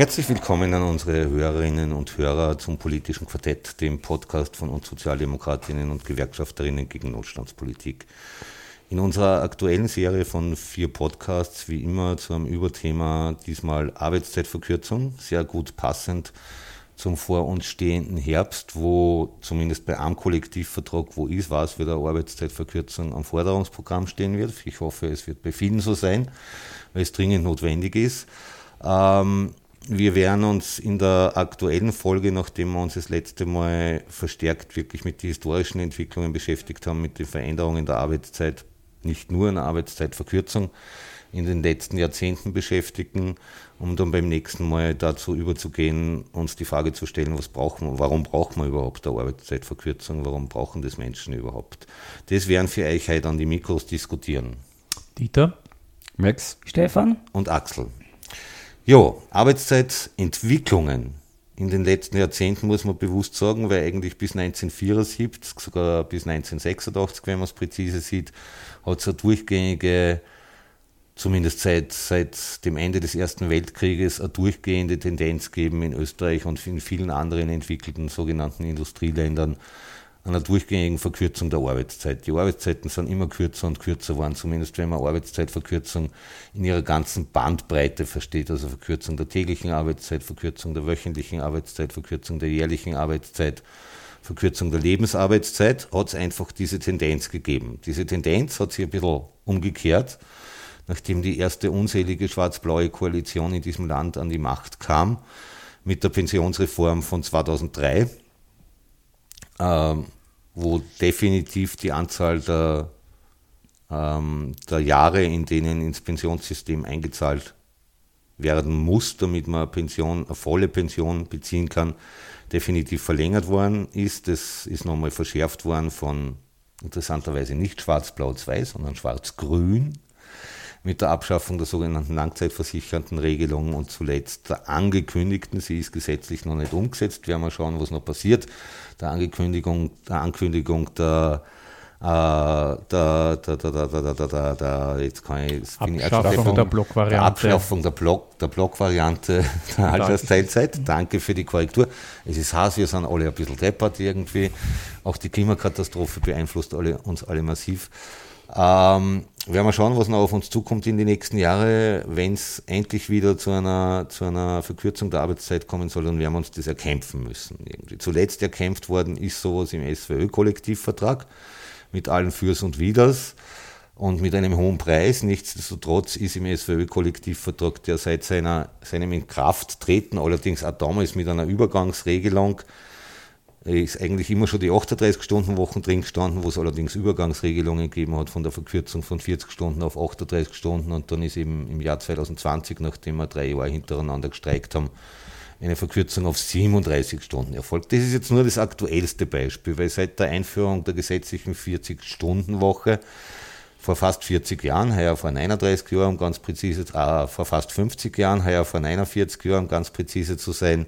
Herzlich willkommen an unsere Hörerinnen und Hörer zum politischen Quartett, dem Podcast von uns Sozialdemokratinnen und Gewerkschafterinnen gegen Notstandspolitik. In unserer aktuellen Serie von vier Podcasts, wie immer, zu einem Überthema, diesmal Arbeitszeitverkürzung, sehr gut passend zum vor uns stehenden Herbst, wo zumindest bei einem Kollektivvertrag, wo ist, was eine Arbeitszeitverkürzung am Forderungsprogramm stehen wird. Ich hoffe, es wird bei vielen so sein, weil es dringend notwendig ist. Ähm, wir werden uns in der aktuellen Folge, nachdem wir uns das letzte Mal verstärkt wirklich mit den historischen Entwicklungen beschäftigt haben, mit den Veränderungen der Arbeitszeit, nicht nur in der Arbeitszeitverkürzung, in den letzten Jahrzehnten beschäftigen, um dann beim nächsten Mal dazu überzugehen, uns die Frage zu stellen, was brauchen wir, warum brauchen wir überhaupt eine Arbeitszeitverkürzung, warum brauchen das Menschen überhaupt? Das werden für euch heute an die Mikros diskutieren. Dieter, Max, Stefan und Axel. Ja, Arbeitszeitentwicklungen. In den letzten Jahrzehnten muss man bewusst sagen, weil eigentlich bis 1974, sogar bis 1986, wenn man es präzise sieht, hat es eine durchgängige, zumindest seit, seit dem Ende des Ersten Weltkrieges, eine durchgehende Tendenz gegeben in Österreich und in vielen anderen entwickelten sogenannten Industrieländern, einer durchgängigen Verkürzung der Arbeitszeit. Die Arbeitszeiten sind immer kürzer und kürzer geworden, zumindest wenn man Arbeitszeitverkürzung in ihrer ganzen Bandbreite versteht, also Verkürzung der täglichen Arbeitszeit, Verkürzung der wöchentlichen Arbeitszeit, Verkürzung der jährlichen Arbeitszeit, Verkürzung der Lebensarbeitszeit, hat es einfach diese Tendenz gegeben. Diese Tendenz hat sich ein bisschen umgekehrt, nachdem die erste unselige schwarz-blaue Koalition in diesem Land an die Macht kam, mit der Pensionsreform von 2003 ähm, wo definitiv die Anzahl der, ähm, der Jahre, in denen ins Pensionssystem eingezahlt werden muss, damit man eine Pension, eine volle Pension beziehen kann, definitiv verlängert worden ist. Das ist nochmal verschärft worden von interessanterweise nicht schwarz-blau-2, sondern schwarz-grün mit der Abschaffung der sogenannten langzeitversicherten Regelung und zuletzt der angekündigten, sie ist gesetzlich noch nicht umgesetzt, werden wir schauen, was noch passiert, der Ankündigung der, Ankündigung der der, der, der, der, der, jetzt kann ich, jetzt bin Abschaffung ich der Blockvariante. Der Abschaffung der, Block, der Blockvariante der Altersteilzeit. Danke für die Korrektur. Es ist heiß, wir sind alle ein bisschen deppert irgendwie. Auch die Klimakatastrophe beeinflusst alle, uns alle massiv. Ähm, werden wir schauen, was noch auf uns zukommt in die nächsten Jahre, wenn es endlich wieder zu einer, zu einer Verkürzung der Arbeitszeit kommen soll, dann werden wir uns das erkämpfen müssen. Irgendwie. Zuletzt erkämpft worden ist sowas im SWÖ-Kollektivvertrag mit allen Fürs und Widers und mit einem hohen Preis. Nichtsdestotrotz ist im SWÖ-Kollektivvertrag, der seit seiner, seinem Inkrafttreten, allerdings auch damals mit einer Übergangsregelung, ist eigentlich immer schon die 38-Stunden-Wochen drin gestanden, wo es allerdings Übergangsregelungen gegeben hat von der Verkürzung von 40 Stunden auf 38 Stunden und dann ist eben im Jahr 2020, nachdem wir drei Jahre hintereinander gestreikt haben, eine Verkürzung auf 37 Stunden erfolgt. Das ist jetzt nur das aktuellste Beispiel, weil seit der Einführung der gesetzlichen 40-Stunden-Woche vor fast 40 Jahren, heuer vor 39 Jahren, um ganz präzise, äh, vor fast 50 Jahren, heuer vor 49 Jahren, um ganz präzise zu sein,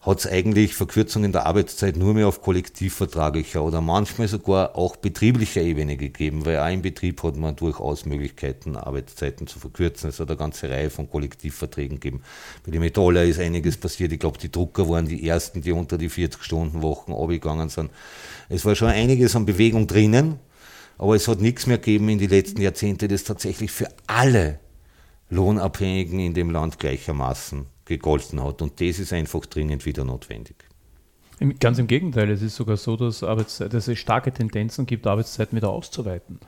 hat es eigentlich Verkürzungen der Arbeitszeit nur mehr auf kollektivvertraglicher oder manchmal sogar auch betrieblicher Ebene gegeben, weil auch im Betrieb hat man durchaus Möglichkeiten, Arbeitszeiten zu verkürzen. Es hat eine ganze Reihe von Kollektivverträgen gegeben. Bei den Metaller ist einiges passiert. Ich glaube, die Drucker waren die ersten, die unter die 40-Stunden-Wochen abgegangen sind. Es war schon einiges an Bewegung drinnen, aber es hat nichts mehr gegeben in den letzten Jahrzehnten, das tatsächlich für alle Lohnabhängigen in dem Land gleichermaßen gegolten hat. Und das ist einfach dringend wieder notwendig. Ganz im Gegenteil, es ist sogar so, dass, Arbeitszeit, dass es starke Tendenzen gibt, Arbeitszeiten wieder auszuweiten.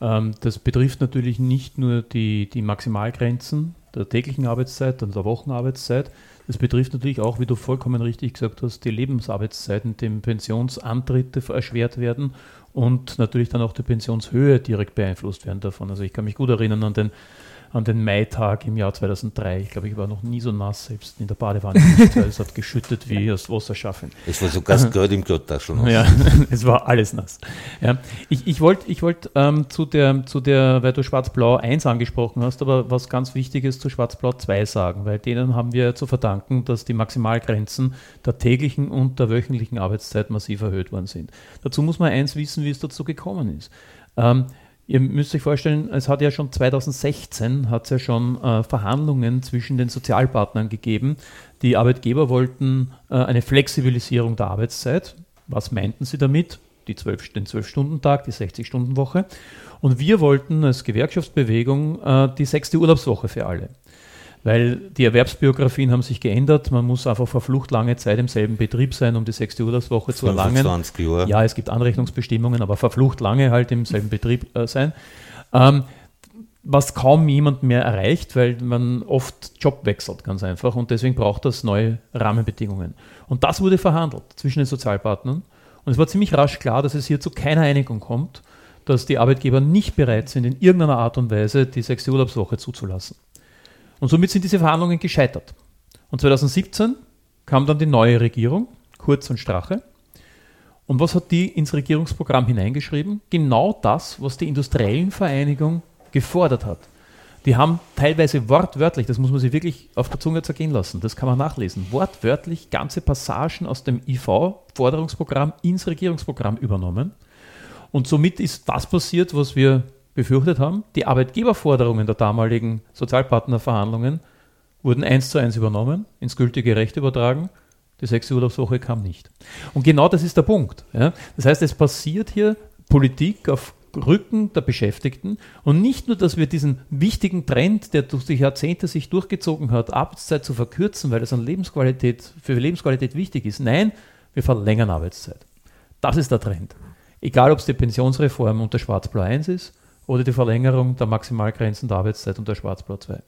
Ähm, das betrifft natürlich nicht nur die, die Maximalgrenzen der täglichen Arbeitszeit und der Wochenarbeitszeit, das betrifft natürlich auch, wie du vollkommen richtig gesagt hast, die Lebensarbeitszeiten, dem Pensionsantritte erschwert werden und natürlich dann auch die Pensionshöhe direkt beeinflusst werden davon. Also ich kann mich gut erinnern an den an den Maitag im Jahr 2003. Ich glaube, ich war noch nie so nass, selbst in der Badewanne. es hat geschüttet wie aus Wasserschaffen. Es war sogar das Geld im Klottaschel nass. Ja, es war alles nass. Ja. Ich, ich wollte ich wollt, ähm, zu, der, zu der, weil du Schwarz-Blau 1 angesprochen hast, aber was ganz Wichtiges zu Schwarz-Blau 2 sagen, weil denen haben wir zu verdanken, dass die Maximalgrenzen der täglichen und der wöchentlichen Arbeitszeit massiv erhöht worden sind. Dazu muss man eins wissen, wie es dazu gekommen ist. Ähm, Ihr müsst euch vorstellen, es hat ja schon 2016 hat es ja schon äh, Verhandlungen zwischen den Sozialpartnern gegeben. Die Arbeitgeber wollten äh, eine Flexibilisierung der Arbeitszeit. Was meinten sie damit? Die 12, den 12-Stunden-Tag, die 60-Stunden-Woche. Und wir wollten als Gewerkschaftsbewegung äh, die sechste Urlaubswoche für alle weil die Erwerbsbiografien haben sich geändert. Man muss einfach verflucht lange Zeit im selben Betrieb sein, um die sechste Urlaubswoche zu erlangen. Jahre. Ja, es gibt Anrechnungsbestimmungen, aber verflucht lange halt im selben Betrieb äh, sein. Ähm, was kaum jemand mehr erreicht, weil man oft Job wechselt, ganz einfach. Und deswegen braucht das neue Rahmenbedingungen. Und das wurde verhandelt zwischen den Sozialpartnern. Und es war ziemlich rasch klar, dass es hier zu keiner Einigung kommt, dass die Arbeitgeber nicht bereit sind, in irgendeiner Art und Weise die sechste Urlaubswoche zuzulassen. Und somit sind diese Verhandlungen gescheitert. Und 2017 kam dann die neue Regierung, Kurz und Strache. Und was hat die ins Regierungsprogramm hineingeschrieben? Genau das, was die Industriellen Vereinigung gefordert hat. Die haben teilweise wortwörtlich, das muss man sich wirklich auf der Zunge zergehen lassen, das kann man nachlesen, wortwörtlich ganze Passagen aus dem IV-Forderungsprogramm ins Regierungsprogramm übernommen. Und somit ist das passiert, was wir befürchtet haben. Die Arbeitgeberforderungen der damaligen Sozialpartnerverhandlungen wurden eins zu eins übernommen, ins gültige Recht übertragen. Die sechste Urlaubswoche kam nicht. Und genau das ist der Punkt. Ja. Das heißt, es passiert hier Politik auf Rücken der Beschäftigten und nicht nur, dass wir diesen wichtigen Trend, der durch die Jahrzehnte sich durchgezogen hat, Arbeitszeit zu verkürzen, weil das an Lebensqualität, für Lebensqualität wichtig ist. Nein, wir verlängern Arbeitszeit. Das ist der Trend. Egal, ob es die Pensionsreform unter Schwarz-Blau 1 ist oder die Verlängerung der Maximalgrenzen der Arbeitszeit unter Schwarzblau 2.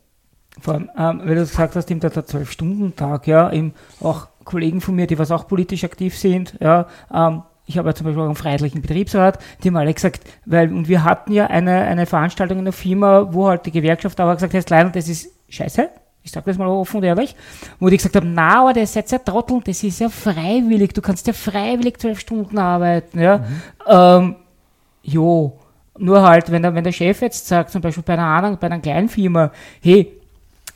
Vor allem, ähm, weil du gesagt hast, der 12-Stunden-Tag, ja, eben auch Kollegen von mir, die was auch politisch aktiv sind, ja, ähm, ich habe ja zum Beispiel auch einen freiheitlichen Betriebsrat, die haben alle gesagt, weil, und wir hatten ja eine, eine Veranstaltung in der Firma, wo halt die Gewerkschaft aber gesagt hat, leider, das ist scheiße, ich sage das mal offen und ehrlich, wo die gesagt haben, na, aber der ist jetzt ja Trottel, das ist ja freiwillig, du kannst ja freiwillig zwölf Stunden arbeiten, ja, mhm. ähm, jo, nur halt, wenn der, wenn der Chef jetzt sagt, zum Beispiel bei einer anderen, bei einer kleinen Firma, hey,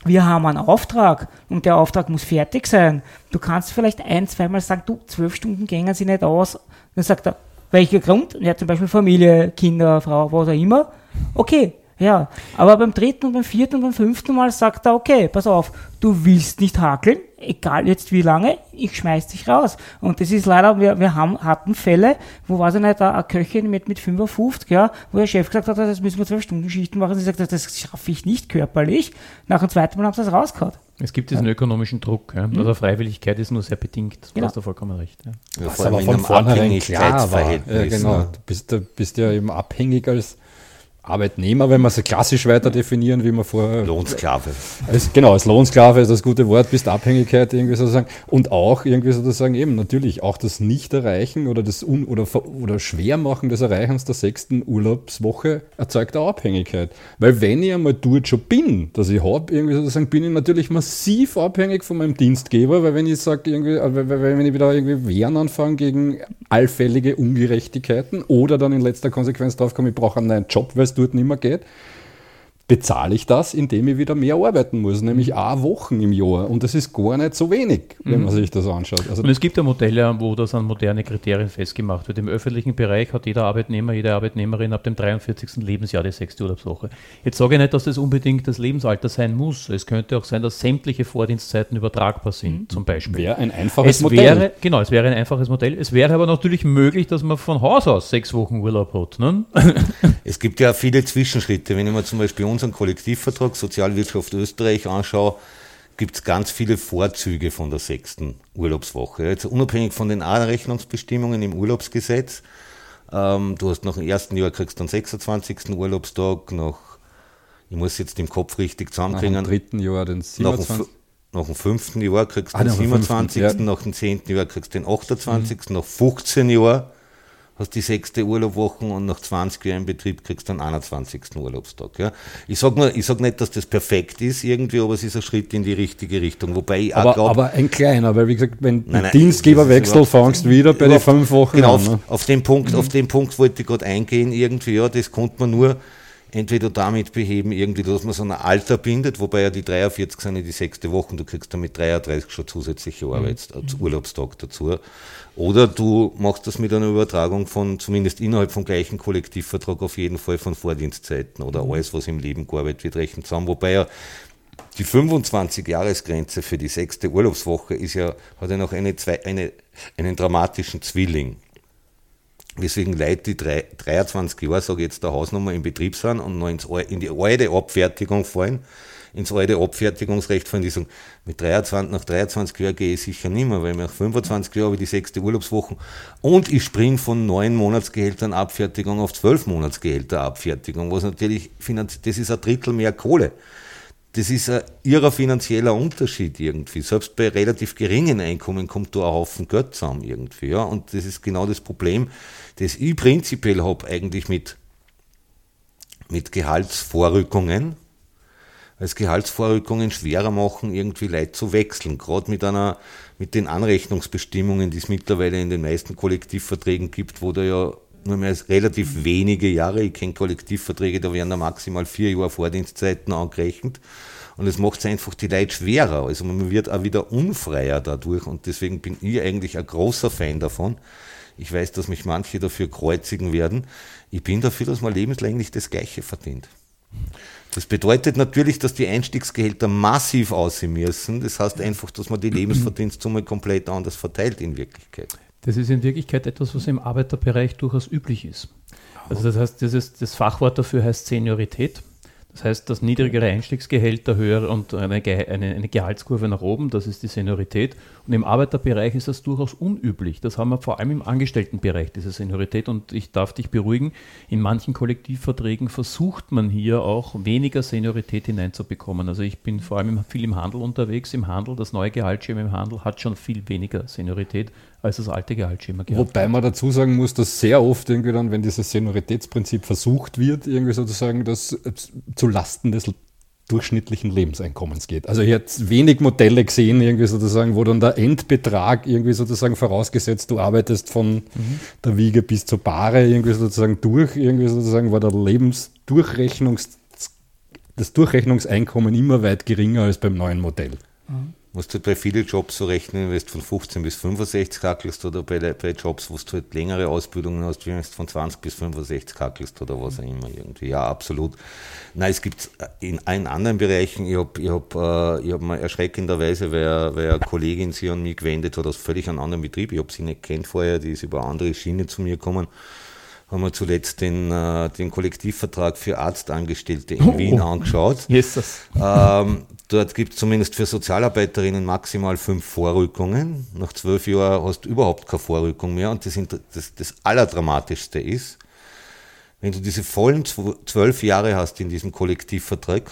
wir haben einen Auftrag und der Auftrag muss fertig sein. Du kannst vielleicht ein, zweimal sagen, du, zwölf Stunden gängen sie nicht aus. Dann sagt er, welcher Grund? Ja, zum Beispiel Familie, Kinder, Frau, was auch immer. Okay, ja, aber beim dritten und beim vierten und beim fünften Mal sagt er, okay, pass auf, du willst nicht hakeln, egal jetzt wie lange, ich schmeiß dich raus. Und das ist leider, wir, wir haben, hatten Fälle, wo war es nicht, eine Köchin mit, mit 55, ja, wo der Chef gesagt hat, das müssen wir zwölf Stunden Schichten machen. Sie sagt, das schaffe ich nicht körperlich. Nach dem zweiten Mal haben sie das rausgehauen. Es gibt diesen ja. ökonomischen Druck. Ja. Mhm. Also Freiwilligkeit ist nur sehr bedingt. Du genau. hast da vollkommen recht. Ja. Ja, allem aber von vornherein klar war. Ja, genau. Du bist, du bist ja eben abhängig als Arbeitnehmer, wenn wir es klassisch weiter definieren, wie man vor. Lohnsklave. Als, genau, als Lohnsklave ist das gute Wort, bist Abhängigkeit irgendwie sozusagen. Und auch irgendwie sozusagen eben natürlich auch das Nicht-Erreichen oder das Un oder, oder Schwermachen des Erreichens der sechsten Urlaubswoche erzeugt auch Abhängigkeit. Weil wenn ich einmal dort schon bin, dass ich habe, irgendwie sozusagen, bin ich natürlich massiv abhängig von meinem Dienstgeber, weil wenn ich sage, irgendwie, äh, wenn ich wieder irgendwie Wehren anfange gegen allfällige Ungerechtigkeiten oder dann in letzter Konsequenz drauf komme, ich brauche einen neuen Job, weil es dort nicht mehr geht, bezahle ich das, indem ich wieder mehr arbeiten muss, nämlich a Wochen im Jahr. Und das ist gar nicht so wenig, wenn man mhm. sich das anschaut. Also und es gibt ja Modelle, wo das an moderne Kriterien festgemacht wird. Im öffentlichen Bereich hat jeder Arbeitnehmer, jede Arbeitnehmerin ab dem 43. Lebensjahr die sechste Urlaubswoche. Jetzt sage ich nicht, dass das unbedingt das Lebensalter sein muss. Es könnte auch sein, dass sämtliche Vordienstzeiten übertragbar sind, mhm. zum Beispiel. Wäre ein einfaches es Modell. Wäre, genau, es wäre ein einfaches Modell. Es wäre aber natürlich möglich, dass man von Haus aus sechs Wochen Urlaub hat. Ne? Es gibt ja viele Zwischenschritte. Wenn ich mir zum Beispiel unseren Kollektivvertrag Sozialwirtschaft Österreich anschaue, gibt es ganz viele Vorzüge von der sechsten Urlaubswoche. Jetzt unabhängig von den Anrechnungsbestimmungen im Urlaubsgesetz. Ähm, du hast nach dem ersten Jahr kriegst du den 26. Urlaubstag, nach, ich muss jetzt im Kopf richtig zusammenkriegen. Nach dem dritten Jahr den 27. Nach, nach dem fünften Jahr kriegst du ah, den 27. Ja. Nach dem zehnten Jahr kriegst du den 28. Mhm. Nach 15 Jahren hast die sechste Urlaubwoche und nach 20 Jahren Betrieb kriegst du den 21. Urlaubstag. Ja. Ich sage sag nicht, dass das perfekt ist irgendwie, aber es ist ein Schritt in die richtige Richtung. Wobei ich aber, glaub, aber ein kleiner, weil wie gesagt, wenn nein, nein, Dienstgeberwechsel fangst du wieder bei den fünf Wochen genau, an. Ne? Auf, auf, den Punkt, mhm. auf den Punkt wollte ich gerade eingehen irgendwie, ja, das konnte man nur entweder damit beheben, irgendwie, dass man so ein Alter bindet, wobei ja die 43 sind ja die sechste Woche, du kriegst damit 33 schon zusätzliche mhm. Arbeits mhm. Urlaubstag dazu. Oder du machst das mit einer Übertragung von, zumindest innerhalb vom gleichen Kollektivvertrag, auf jeden Fall von Vordienstzeiten oder mhm. alles, was im Leben gearbeitet wird, rechnen zusammen. Wobei ja die 25-Jahresgrenze für die sechste Urlaubswoche ist ja, hat ja noch eine, zwei, eine, einen dramatischen Zwilling weswegen Leute, die 23 Jahre, sage ich jetzt, der Hausnummer im Betrieb sind und noch ins, in die alte Abfertigung fallen, ins alte Abfertigungsrecht fallen, die sagen, mit 23, nach 23 Jahren gehe ich sicher nicht mehr, weil nach 25 Jahren habe ich die sechste Urlaubswoche und ich springe von neun Monatsgehältern Abfertigung auf zwölf Monatsgehälter Abfertigung, was natürlich, das ist ein Drittel mehr Kohle das ist ein irrer finanzieller Unterschied irgendwie. Selbst bei relativ geringen Einkommen kommt da ein Haufen Geld zusammen irgendwie. Ja? Und das ist genau das Problem, das ich prinzipiell habe eigentlich mit, mit Gehaltsvorrückungen. Weil Gehaltsvorrückungen schwerer machen, irgendwie Leute zu wechseln. Gerade mit einer, mit den Anrechnungsbestimmungen, die es mittlerweile in den meisten Kollektivverträgen gibt, wo da ja nur mehr relativ wenige Jahre. Ich kenne Kollektivverträge, da werden da maximal vier Jahre Vordienstzeiten angerechnet. Und es macht es einfach die Leute schwerer. Also man wird auch wieder unfreier dadurch. Und deswegen bin ich eigentlich ein großer Fan davon. Ich weiß, dass mich manche dafür kreuzigen werden. Ich bin dafür, dass man lebenslänglich das Gleiche verdient. Das bedeutet natürlich, dass die Einstiegsgehälter massiv aussehen müssen. Das heißt einfach, dass man die Lebensverdienstsumme komplett anders verteilt in Wirklichkeit. Das ist in Wirklichkeit etwas, was im Arbeiterbereich durchaus üblich ist. Also das heißt, das, ist, das Fachwort dafür heißt Seniorität. Das heißt, dass niedrigere Einstiegsgehälter höher und eine, eine, eine, Gehaltskurve nach oben, das ist die Seniorität. Und im Arbeiterbereich ist das durchaus unüblich. Das haben wir vor allem im Angestelltenbereich, diese Seniorität. Und ich darf dich beruhigen, in manchen Kollektivverträgen versucht man hier auch weniger Seniorität hineinzubekommen. Also ich bin vor allem viel im Handel unterwegs. Im Handel, das neue Gehaltsschema im Handel hat schon viel weniger Seniorität als das alte Gehaltsschema gehabt Wobei man dazu sagen muss, dass sehr oft irgendwie dann, wenn dieses Senioritätsprinzip versucht wird, irgendwie sozusagen das zu Lasten des durchschnittlichen Lebenseinkommens geht. Also ich hätte wenig Modelle gesehen, irgendwie sozusagen, wo dann der Endbetrag irgendwie sozusagen vorausgesetzt, du arbeitest von mhm. der Wiege bis zur Bahre irgendwie sozusagen durch, irgendwie sozusagen war der Lebensdurchrechnungs, das Durchrechnungseinkommen immer weit geringer als beim neuen Modell. Mhm musst du halt bei vielen Jobs so rechnen, wenn du von 15 bis 65 kackelst oder bei, bei Jobs, wo du halt längere Ausbildungen hast, wenn du von 20 bis 65 kackelst oder was auch immer irgendwie. Ja, absolut. Nein, es gibt in allen anderen Bereichen, ich habe ich hab, äh, ich hab mal erschreckenderweise, weil, weil eine Kollegin sich an mich gewendet hat aus völlig einem anderen Betrieb, ich habe sie nicht kennt vorher, die ist über eine andere Schiene zu mir gekommen haben wir zuletzt den, äh, den Kollektivvertrag für Arztangestellte in oh, Wien angeschaut. Jesus. Ähm, dort gibt es zumindest für Sozialarbeiterinnen maximal fünf Vorrückungen. Nach zwölf Jahren hast du überhaupt keine Vorrückung mehr. Und das, das, das Allerdramatischste ist, wenn du diese vollen zwölf Jahre hast in diesem Kollektivvertrag,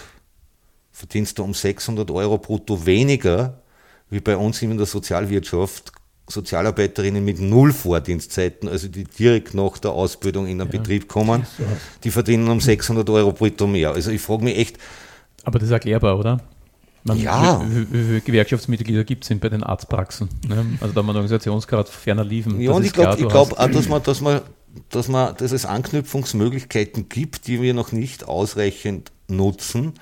verdienst du um 600 Euro brutto weniger wie bei uns in der Sozialwirtschaft Sozialarbeiterinnen mit null Vordienstzeiten, also die direkt nach der Ausbildung in den ja. Betrieb kommen, die verdienen um 600 Euro brutto mehr. Also ich frage mich echt. Aber das ist erklärbar, oder? Man, ja. Wie, viele Gewerkschaftsmitglieder gibt es bei den Arztpraxen? Ne? Also da man Organisationsgrad ferner liefen. Ja, und ich glaube glaub auch, dass man, dass, man, dass, man, dass es Anknüpfungsmöglichkeiten gibt, die wir noch nicht ausreichend nutzen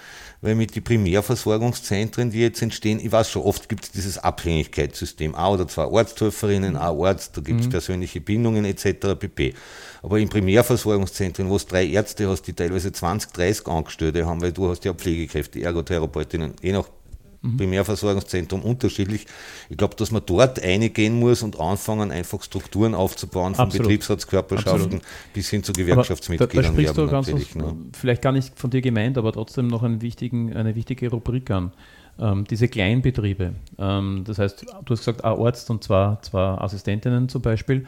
weil mit den Primärversorgungszentren, die jetzt entstehen, ich weiß schon, oft gibt es dieses Abhängigkeitssystem, ein oder zwei Arzthelferinnen, ein Arzt, da gibt es mhm. persönliche Bindungen etc. pp. Aber in Primärversorgungszentren, wo es drei Ärzte hast, die teilweise 20, 30 Angestellte haben, weil du hast ja Pflegekräfte, Ergotherapeutinnen, je nach mhm. Primärversorgungszentrum unterschiedlich. Ich glaube, dass man dort eingehen muss und anfangen, einfach Strukturen aufzubauen, von Absolut. Betriebsratskörperschaften Absolut. bis hin zu Gewerkschaftsmitgliedern. Da, da sprichst du ganz was, ne? vielleicht gar nicht von dir gemeint, aber trotzdem noch eine wichtige Rubrik an. Ähm, diese Kleinbetriebe. Ähm, das heißt, du hast gesagt, ein Arzt und zwar zwei Assistentinnen zum Beispiel.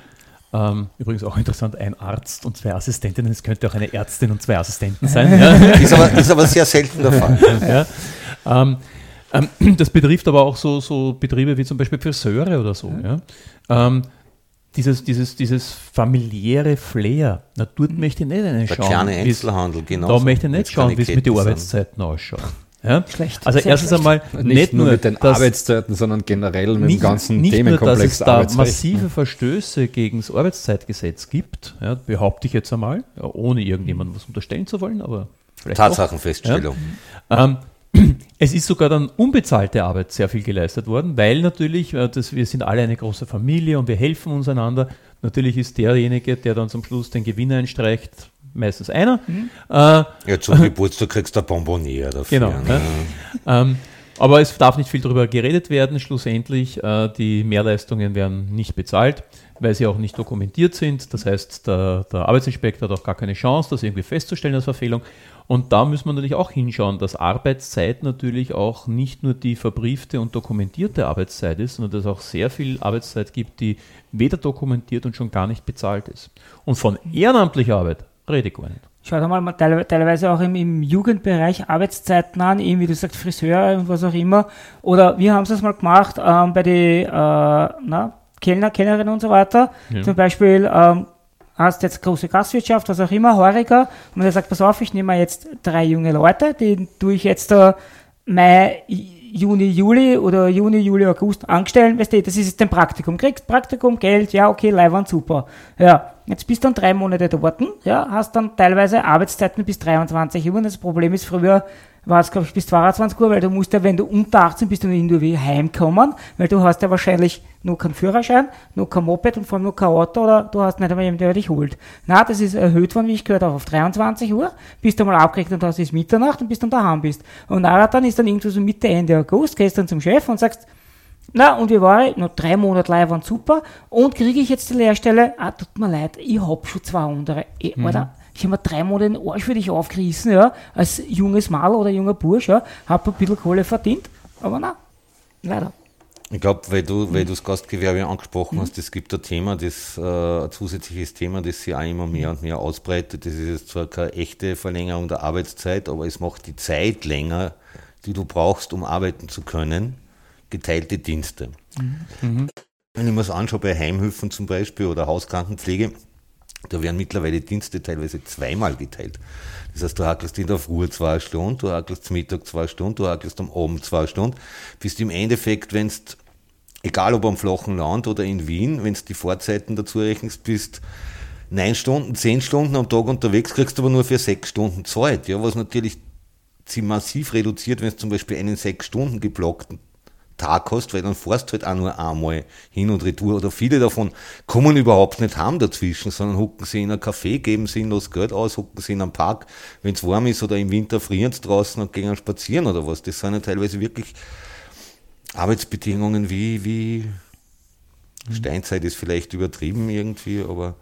Ähm, übrigens auch interessant, ein Arzt und zwei Assistentinnen. Es könnte auch eine Ärztin und zwei Assistenten sein. Ja. ist, aber, ist aber sehr selten der Fall. ja. Ähm, ähm, das betrifft aber auch so, so Betriebe wie zum Beispiel Friseure oder so. Ja. Ähm, dieses, dieses, dieses familiäre Flair, na, dort möchte ich nicht einen Der schauen. kleine Einzelhandel, genau. Da möchte ich nicht schauen, wie es mit den Arbeitszeiten ausschaut. Ja? Schlecht, Also sehr erstens schlecht. einmal Nicht, nur mit den dass- Arbeitszeiten, sondern generell mit nicht, dem ganzen nicht nur, dass Themenkomplex es da massive Verstöße gegen das Arbeitszeitgesetz gibt, ja, behaupte ich jetzt einmal, ja, ohne irgendjemandem was unterstellen zu wollen, aber. Tatsachenfeststellung. Ähm, es ist sogar dann unbezahlte Arbeit sehr viel geleistet worden, weil natürlich, äh, das, wir sind alle eine große Familie und wir helfen uns einander. Natürlich ist derjenige, der dann zum Schluss den Gewinn einstreicht, meistens einer. Äh, Ja, zum Geburtstag kriegst du ein Bonbonier dafür. Genau, ne? ähm, aber es darf nicht viel darüber geredet werden. Schlussendlich, äh, die Mehrleistungen werden nicht bezahlt, weil sie auch nicht dokumentiert sind. Das heißt, der, der Arbeitsinspektor hat auch gar keine Chance, das irgendwie festzustellen als Verfehlung. Und da müssen wir natürlich auch hinschauen, dass Arbeitszeit natürlich auch nicht nur die verbriefte und dokumentierte Arbeitszeit ist, sondern dass es auch sehr viel Arbeitszeit gibt, die weder dokumentiert und schon gar nicht bezahlt ist. Und von ehrenamtlicher Arbeit rede ich gar nicht. Schau dir mal teil- teilweise auch im, im Jugendbereich Arbeitszeiten an, eben wie du sagst, Friseure und was auch immer. Oder wir haben es mal gemacht ähm, bei den äh, na, Kellner, Kellnerinnen und so weiter. Ja. Zum Beispiel ähm, hast jetzt große Gastwirtschaft, was auch immer, Heuriger. Und der sagt, pass auf, ich nehme jetzt drei junge Leute, die tue ich jetzt äh, Mai, Juni, Juli oder Juni, Juli, August angestellt. Weißt du, das ist jetzt ein Praktikum. Kriegst Praktikum, Geld, ja, okay, Leihwand, super. Ja, jetzt bist du dann drei Monate dort, ja, hast dann teilweise Arbeitszeiten bis 23 Uhr. Und das Problem ist, früher war es, glaube ich, bis 22 Uhr, weil du musst ja, wenn du unter 18 bist, du irgendwie heimkommen, weil du hast ja wahrscheinlich nur keinen Führerschein, nur kein Moped und vor allem nur kein Auto oder du hast nicht einmal jemanden, der dich holt. Na, das ist erhöht worden, wie ich gehört habe, auf 23 Uhr, bist du mal abgerechnet und hast ist Mitternacht und bis dann daheim bist. Und nachher dann ist dann irgendwo so Mitte, Ende August, gehst dann zum Chef und sagst, na, und wie war ich? Noch drei Monate live waren super. Und kriege ich jetzt die Lehrstelle? Ah, tut mir leid, ich hab schon zwei andere. Ich, Alter, ich habe mir drei Monate den Arsch für dich aufgerissen, ja, als junges Mal oder junger Bursch, ja, hab ein bisschen Kohle verdient, aber na, leider. Ich glaube, weil du, weil du das Gastgewerbe angesprochen hast, es gibt ein Thema, das, äh, ein zusätzliches Thema, das sich auch immer mehr und mehr ausbreitet. Das ist jetzt zwar keine echte Verlängerung der Arbeitszeit, aber es macht die Zeit länger, die du brauchst, um arbeiten zu können. Geteilte Dienste. Wenn ich mir das anschaue bei Heimhilfen zum Beispiel oder Hauskrankenpflege, da werden mittlerweile Dienste teilweise zweimal geteilt. Das heißt, du hackelst in der Früh zwei Stunden, du hackelst zum Mittag zwei Stunden, du hackelst am Abend zwei Stunden, bist im Endeffekt, wenn egal ob am flachen Land oder in Wien, wenn du die Fahrzeiten dazu rechnest, bist neun Stunden, zehn Stunden am Tag unterwegs, kriegst aber nur für sechs Stunden Zeit, ja, was natürlich massiv reduziert, wenn du zum Beispiel einen sechs Stunden geblockten Tag hast, weil dann fährst du halt auch nur einmal hin und retour. Oder viele davon kommen überhaupt nicht heim dazwischen, sondern hucken sie in ein Café, geben sinnlos Geld aus, hucken sie in einem Park, wenn es warm ist oder im Winter frieren sie draußen und gehen spazieren oder was. Das sind ja teilweise wirklich Arbeitsbedingungen wie, wie Steinzeit ist vielleicht übertrieben irgendwie, aber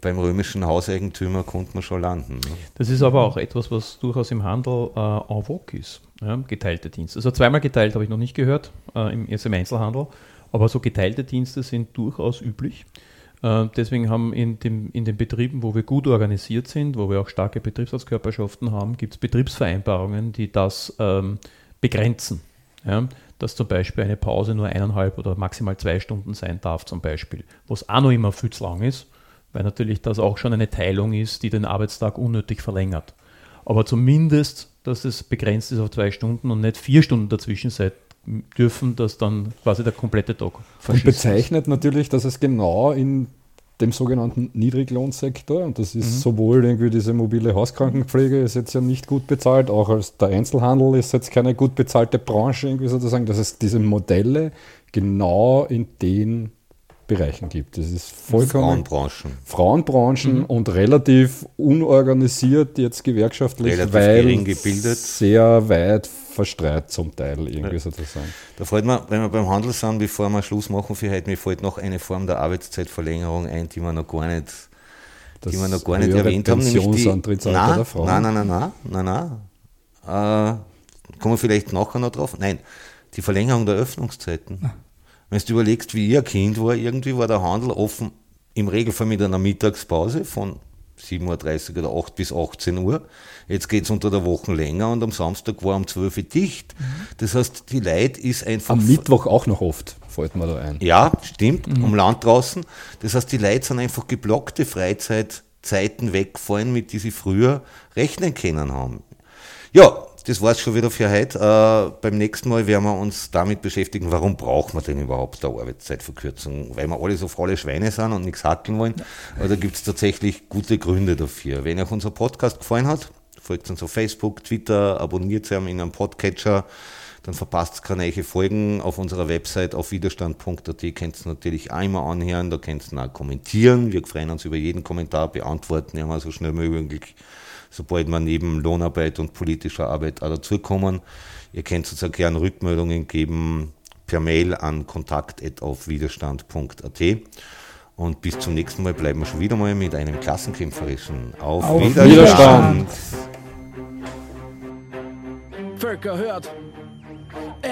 beim römischen Hauseigentümer konnte man schon landen. Ne? Das ist aber auch etwas, was durchaus im Handel äh, en vogue ist. Ja, geteilte Dienste. Also zweimal geteilt habe ich noch nicht gehört, äh, im, jetzt im Einzelhandel, aber so geteilte Dienste sind durchaus üblich. Äh, deswegen haben in, dem, in den Betrieben, wo wir gut organisiert sind, wo wir auch starke Betriebsratskörperschaften haben, gibt es Betriebsvereinbarungen, die das ähm, begrenzen. Ja, dass zum Beispiel eine Pause nur eineinhalb oder maximal zwei Stunden sein darf, zum Beispiel, was auch noch immer viel zu lang ist, weil natürlich das auch schon eine Teilung ist, die den Arbeitstag unnötig verlängert. Aber zumindest, dass es begrenzt ist auf zwei Stunden und nicht vier Stunden dazwischen sein dürfen, dass dann quasi der komplette Tag Und verschissen ist. bezeichnet natürlich, dass es genau in dem sogenannten Niedriglohnsektor, und das ist Mhm. sowohl irgendwie diese mobile Hauskrankenpflege ist jetzt ja nicht gut bezahlt, auch als der Einzelhandel ist jetzt keine gut bezahlte Branche irgendwie sozusagen, dass es diese Modelle genau in den Bereichen gibt. Das ist vollkommen Frauenbranchen. Frauenbranchen Mhm. und relativ unorganisiert jetzt gewerkschaftlich, Relativ weil gering gebildet. sehr weit verstreut zum Teil irgendwie sozusagen. Da fällt mir, wenn wir beim Handel sind, bevor wir Schluss machen für heute, mir fällt noch eine Form der Arbeitszeitverlängerung ein, die wir noch gar nicht, Das die wir noch gar nicht erwähnt haben. Nämlich die, nein, der Frauen. nein, nein, nein, nein, nein, nein. Äh, kommen wir vielleicht nachher noch drauf? Nein, die Verlängerung der Öffnungszeiten. Wenn du überlegst, wie ihr Kind war, irgendwie war der Handel offen, im Regelfall mit einer Mittagspause von 7.30 Uhr oder 8 bis 18 Uhr. Jetzt geht es unter der Woche länger und am Samstag war um 12 Uhr dicht. Das heißt, die Leute ist einfach. Am Mittwoch auch noch oft, fällt mir da ein. Ja, stimmt, um Land draußen. Das heißt, die Leute sind einfach geblockte Freizeitzeiten wegfallen, mit die sie früher rechnen können haben. Ja, das war's schon wieder für heute. Äh, beim nächsten Mal werden wir uns damit beschäftigen, warum braucht man denn überhaupt eine Arbeitszeitverkürzung? Weil wir alle so faule Schweine sind und nichts hackeln wollen. Aber da gibt's tatsächlich gute Gründe dafür. Wenn euch unser Podcast gefallen hat, folgt uns auf Facebook, Twitter, abonniert uns in einem Podcatcher, dann verpasst keine neue Folgen auf unserer Website auf widerstand.at. Könnt ihr natürlich auch immer anhören, da könnt ihr auch kommentieren. Wir freuen uns über jeden Kommentar, beantworten immer so schnell wie möglich sobald wir neben Lohnarbeit und politischer Arbeit auch dazukommen. Ihr könnt uns auch gerne Rückmeldungen geben per Mail an kontakt.aufwiderstand.at. Und bis zum nächsten Mal bleiben wir schon wieder mal mit einem klassenkämpferischen Auf, Auf Widerstand. Völker hört.